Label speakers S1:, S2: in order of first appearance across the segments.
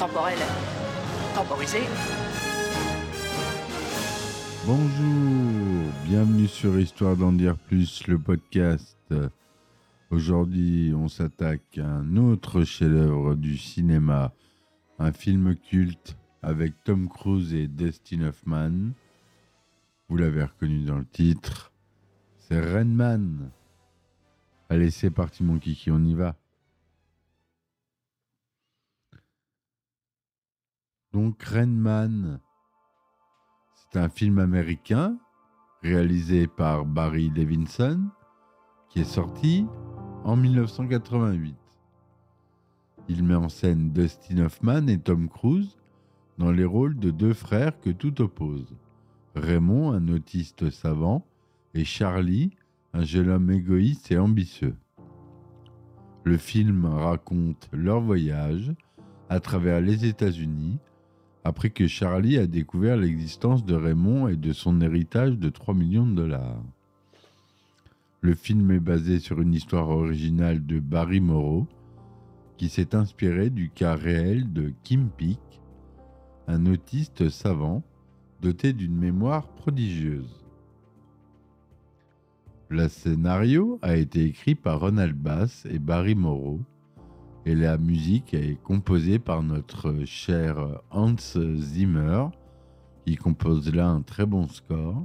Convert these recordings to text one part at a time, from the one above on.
S1: temporel temporisé.
S2: Bonjour, bienvenue sur Histoire d'en dire plus, le podcast. Aujourd'hui, on s'attaque à un autre chef-d'œuvre du cinéma, un film culte avec Tom Cruise et Dustin Hoffman. Vous l'avez reconnu dans le titre, c'est Rain Man. Allez, c'est parti mon kiki, on y va. Donc Rain Man, c'est un film américain réalisé par Barry Levinson qui est sorti en 1988. Il met en scène Dustin Hoffman et Tom Cruise dans les rôles de deux frères que tout oppose. Raymond, un autiste savant, et Charlie, un jeune homme égoïste et ambitieux. Le film raconte leur voyage à travers les États-Unis après que Charlie a découvert l'existence de Raymond et de son héritage de 3 millions de dollars. Le film est basé sur une histoire originale de Barry Morrow, qui s'est inspiré du cas réel de Kim Peek, un autiste savant doté d'une mémoire prodigieuse. Le scénario a été écrit par Ronald Bass et Barry Morrow, et la musique est composée par notre cher Hans Zimmer, qui compose là un très bon score.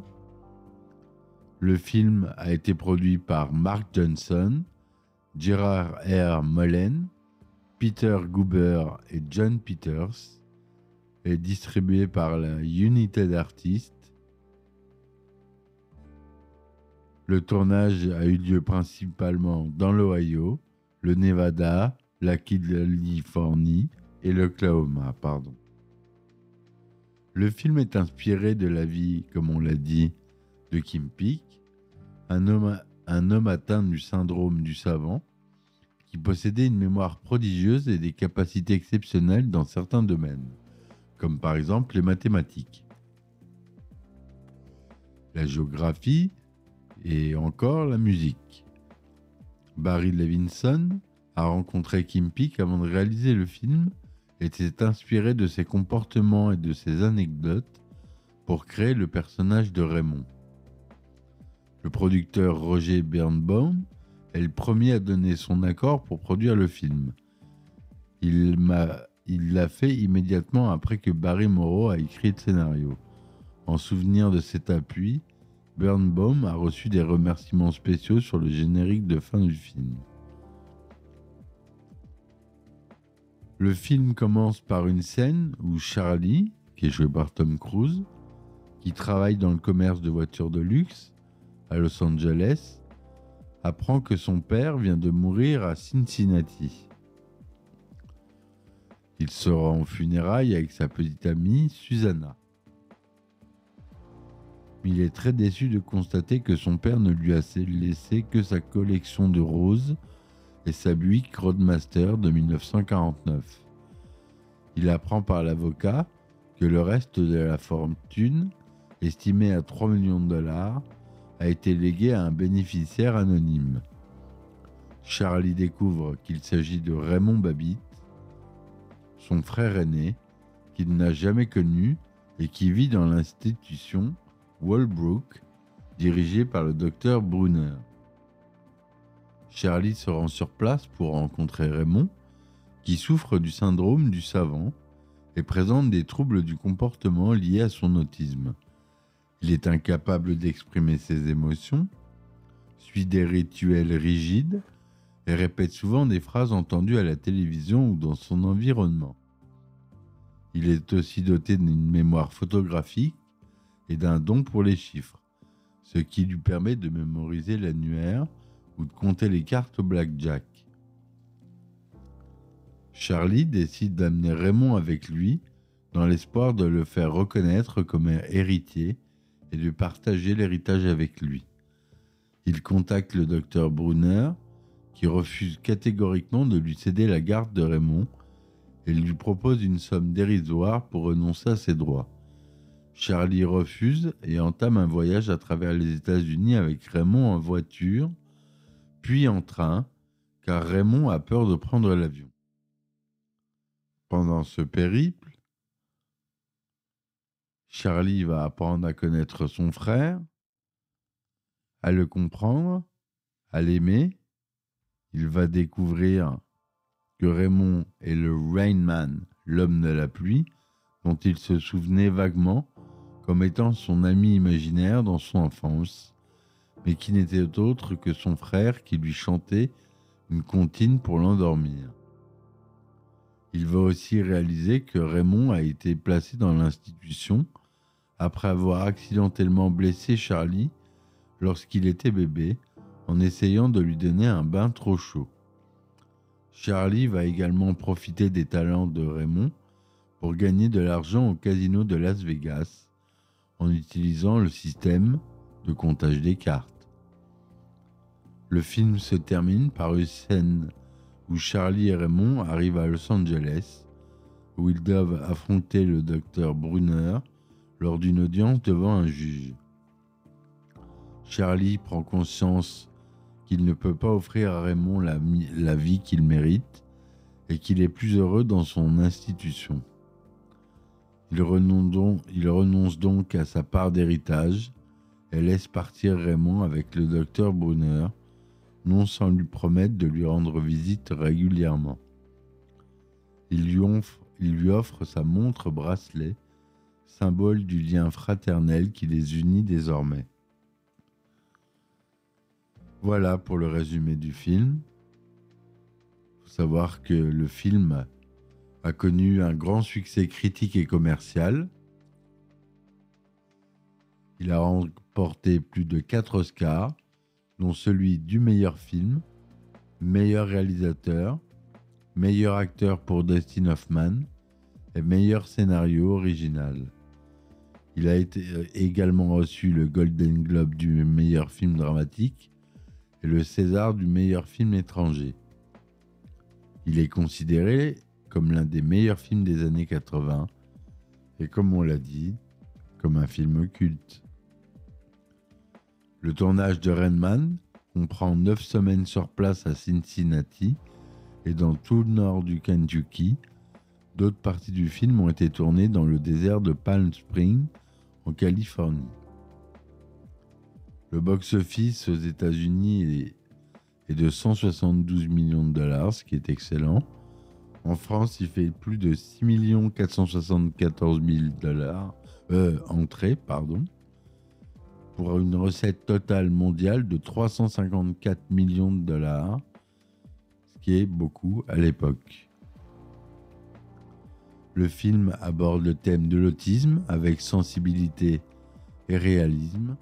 S2: Le film a été produit par Mark Johnson, Gerard R. Mullen, Peter Goober et John Peters, et distribué par la United Artists. Le tournage a eu lieu principalement dans l'Ohio, le Nevada, la Californie et l'Oklahoma, pardon. Le film est inspiré de la vie, comme on l'a dit, de Kim Peek, un homme, un homme atteint du syndrome du savant, qui possédait une mémoire prodigieuse et des capacités exceptionnelles dans certains domaines, comme par exemple les mathématiques, la géographie et encore la musique. Barry Levinson a rencontré Kim Peek avant de réaliser le film et s'est inspiré de ses comportements et de ses anecdotes pour créer le personnage de Raymond. Le producteur Roger Birnbaum est le premier à donner son accord pour produire le film. Il l'a fait immédiatement après que Barry Morrow a écrit le scénario. En souvenir de cet appui, Birnbaum a reçu des remerciements spéciaux sur le générique de fin du film. Le film commence par une scène où Charlie, qui est joué par Tom Cruise, qui travaille dans le commerce de voitures de luxe à Los Angeles, apprend que son père vient de mourir à Cincinnati. Il sera en funérailles avec sa petite amie Susanna. Il est très déçu de constater que son père ne lui a laissé que sa collection de roses et sa Buick Roadmaster de 1949. Il apprend par l'avocat que le reste de la fortune, estimée à 3 millions de dollars, a été légué à un bénéficiaire anonyme. Charlie découvre qu'il s'agit de Raymond Babbitt, son frère aîné, qu'il n'a jamais connu et qui vit dans l'institution Walbrook, dirigée par le docteur Brunner. Charlie se rend sur place pour rencontrer Raymond, qui souffre du syndrome du savant et présente des troubles du comportement liés à son autisme. Il est incapable d'exprimer ses émotions, suit des rituels rigides et répète souvent des phrases entendues à la télévision ou dans son environnement. Il est aussi doté d'une mémoire photographique et d'un don pour les chiffres, ce qui lui permet de mémoriser l'annuaire ou de compter les cartes au blackjack. Charlie décide d'amener Raymond avec lui dans l'espoir de le faire reconnaître comme un héritier et de partager l'héritage avec lui. Il contacte le docteur Brunner, qui refuse catégoriquement de lui céder la garde de Raymond et lui propose une somme dérisoire pour renoncer à ses droits. Charlie refuse et entame un voyage à travers les États-Unis avec Raymond en voiture, puis en train, car Raymond a peur de prendre l'avion. Pendant ce périple, Charlie va apprendre à connaître son frère, à le comprendre, à l'aimer. Il va découvrir que Raymond est le Rainman, l'homme de la pluie, dont il se souvenait vaguement comme étant son ami imaginaire dans son enfance, mais qui n'était autre que son frère qui lui chantait une comptine pour l'endormir. Il va aussi réaliser que Raymond a été placé dans l'institution après avoir accidentellement blessé Charlie lorsqu'il était bébé en essayant de lui donner un bain trop chaud. Charlie va également profiter des talents de Raymond pour gagner de l'argent au casino de Las Vegas en utilisant le système de comptage des cartes. Le film se termine par une scène où Charlie et Raymond arrivent à Los Angeles, où ils doivent affronter le docteur Brunner lors d'une audience devant un juge. Charlie prend conscience qu'il ne peut pas offrir à Raymond la, vie qu'il mérite et qu'il est plus heureux dans son institution. Il renonce, donc, il renonce donc à sa part d'héritage et laisse partir Raymond avec le docteur Brunner, non sans lui promettre de lui rendre visite régulièrement. Il lui, offre, sa montre bracelet, symbole du lien fraternel qui les unit désormais. Voilà pour le résumé du film. Il faut savoir que le film a connu un grand succès critique et commercial. Il a remporté plus de 4 Oscars, dont celui du meilleur film, meilleur réalisateur, meilleur acteur pour Dustin Hoffman et meilleur scénario original. Il a euh, également reçu le Golden Globe du meilleur film dramatique et le César du meilleur film étranger. Il est considéré comme l'un des meilleurs films des années 80 et comme on l'a dit, comme un film culte. Le tournage de Rainman comprend 9 semaines sur place à Cincinnati et dans tout le nord du Kentucky. D'autres parties du film ont été tournées dans le désert de Palm Springs, en Californie. Le box-office aux États-Unis est de 172 millions de dollars, ce qui est excellent. En France, il fait plus de 6 474 000 dollars, euh, entrées, pardon, pour une recette totale mondiale de 354 millions de dollars, ce qui est beaucoup à l'époque. Le film aborde le thème de l'autisme avec sensibilité et réalisme.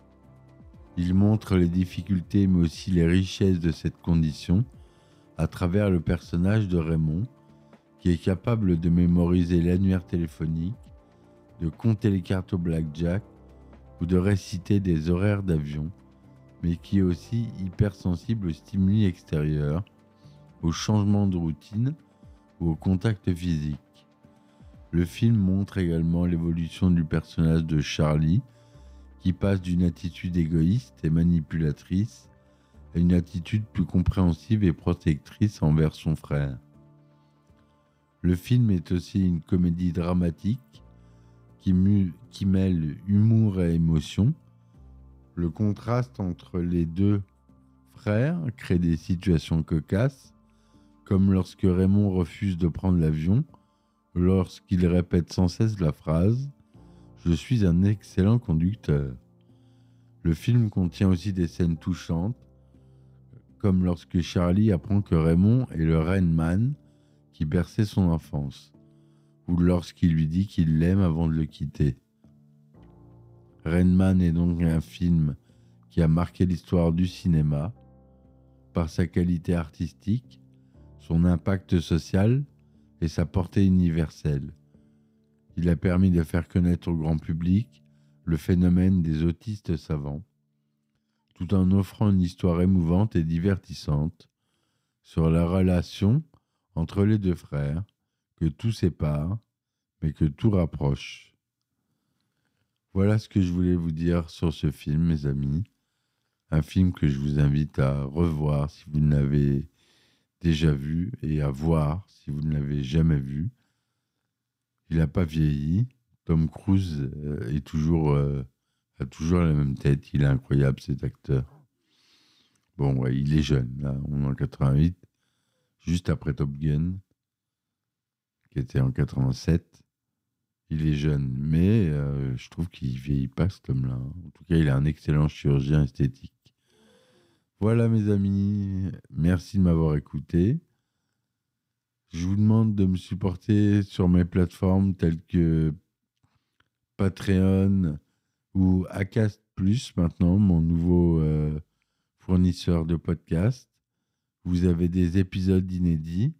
S2: Il montre les difficultés mais aussi les richesses de cette condition à travers le personnage de Raymond, qui est capable de mémoriser l'annuaire téléphonique, de compter les cartes au blackjack ou de réciter des horaires d'avion, mais qui est aussi hypersensible aux stimuli extérieurs, aux changements de routine ou au contact physique. Le film montre également l'évolution du personnage de Charlie, qui passe d'une attitude égoïste et manipulatrice à une attitude plus compréhensive et protectrice envers son frère. Le film est aussi une comédie dramatique qui, mêle humour et émotion. Le contraste entre les deux frères crée des situations cocasses, comme lorsque Raymond refuse de prendre l'avion, lorsqu'il répète sans cesse la phrase ⁇ Je suis un excellent conducteur ⁇ Le film contient aussi des scènes touchantes, comme lorsque Charlie apprend que Raymond est le Rainman, qui berçait son enfance, ou lorsqu'il lui dit qu'il l'aime avant de le quitter. Rain est donc un film qui a marqué l'histoire du cinéma par sa qualité artistique, son impact social et sa portée universelle. Il a permis de faire connaître au grand public le phénomène des autistes savants, tout en offrant une histoire émouvante et divertissante sur la relation entre les deux frères que tout sépare, mais que tout rapproche. Voilà ce que je voulais vous dire sur ce film, mes amis. Un film que je vous invite à revoir si vous ne l'avez déjà vu et à voir si vous ne l'avez jamais vu. Il n'a pas vieilli. Tom Cruise euh, est toujours, euh, a toujours la même tête. Il est incroyable, cet acteur. Bon, il est jeune, là. On est en 88, juste après Top Gun, qui était en 87. Il est jeune, mais euh, je trouve qu'il vieillit pas, cet homme-là. En tout cas, il a un excellent chirurgien esthétique. Voilà, mes amis. Merci de m'avoir écouté. Je vous demande de me supporter sur mes plateformes telles que Patreon ou Acast Plus maintenant, mon nouveau euh, fournisseur de podcast. Vous avez des épisodes inédits.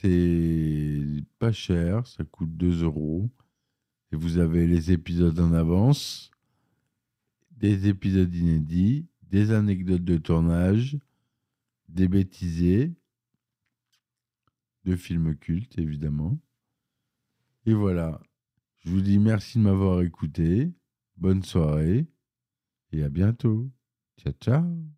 S2: C'est pas cher, ça coûte 2 euros. Et vous avez les épisodes en avance, des épisodes inédits, des anecdotes de tournage, des bêtisés, de films cultes évidemment. Et voilà, je vous dis merci de m'avoir écouté, bonne soirée et à bientôt. Ciao ciao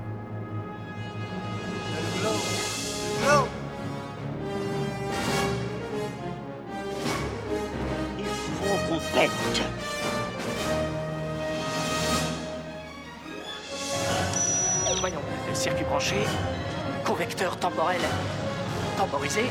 S1: Voyons, circuit branché, correcteur temporel temporisé,